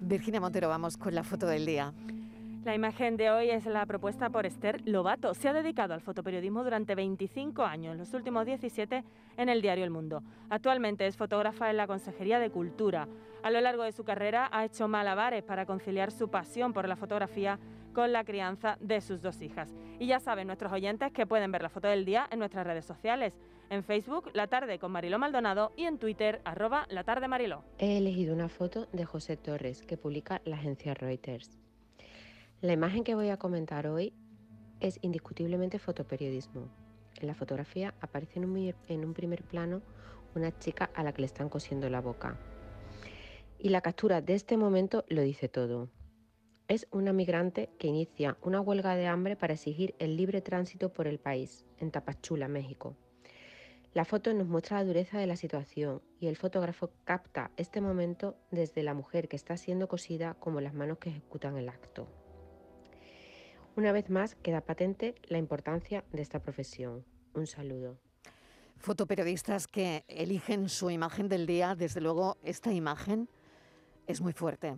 Virginia Montero, vamos con la foto del día. La imagen de hoy es la propuesta por Esther Lobato. Se ha dedicado al fotoperiodismo durante 25 años, los últimos 17 en el diario El Mundo. Actualmente es fotógrafa en la Consejería de Cultura. A lo largo de su carrera ha hecho malabares para conciliar su pasión por la fotografía con la crianza de sus dos hijas. Y ya saben nuestros oyentes que pueden ver la foto del día en nuestras redes sociales. En Facebook, La Tarde con Mariló Maldonado y en Twitter, arroba La Tarde Mariló. He elegido una foto de José Torres que publica la agencia Reuters. La imagen que voy a comentar hoy es indiscutiblemente fotoperiodismo. En la fotografía aparece en un, primer plano una chica a la que le están cosiendo la boca. Y la captura de este momento lo dice todo. Es una migrante que inicia una huelga de hambre para exigir el libre tránsito por el país, en Tapachula, México. La foto nos muestra la dureza de la situación y el fotógrafo capta este momento desde la mujer que está siendo cosida como las manos que ejecutan el acto. Una vez más queda patente la importancia de esta profesión. Un saludo. Fotoperiodistas que eligen su imagen del día, desde luego esta imagen es muy fuerte.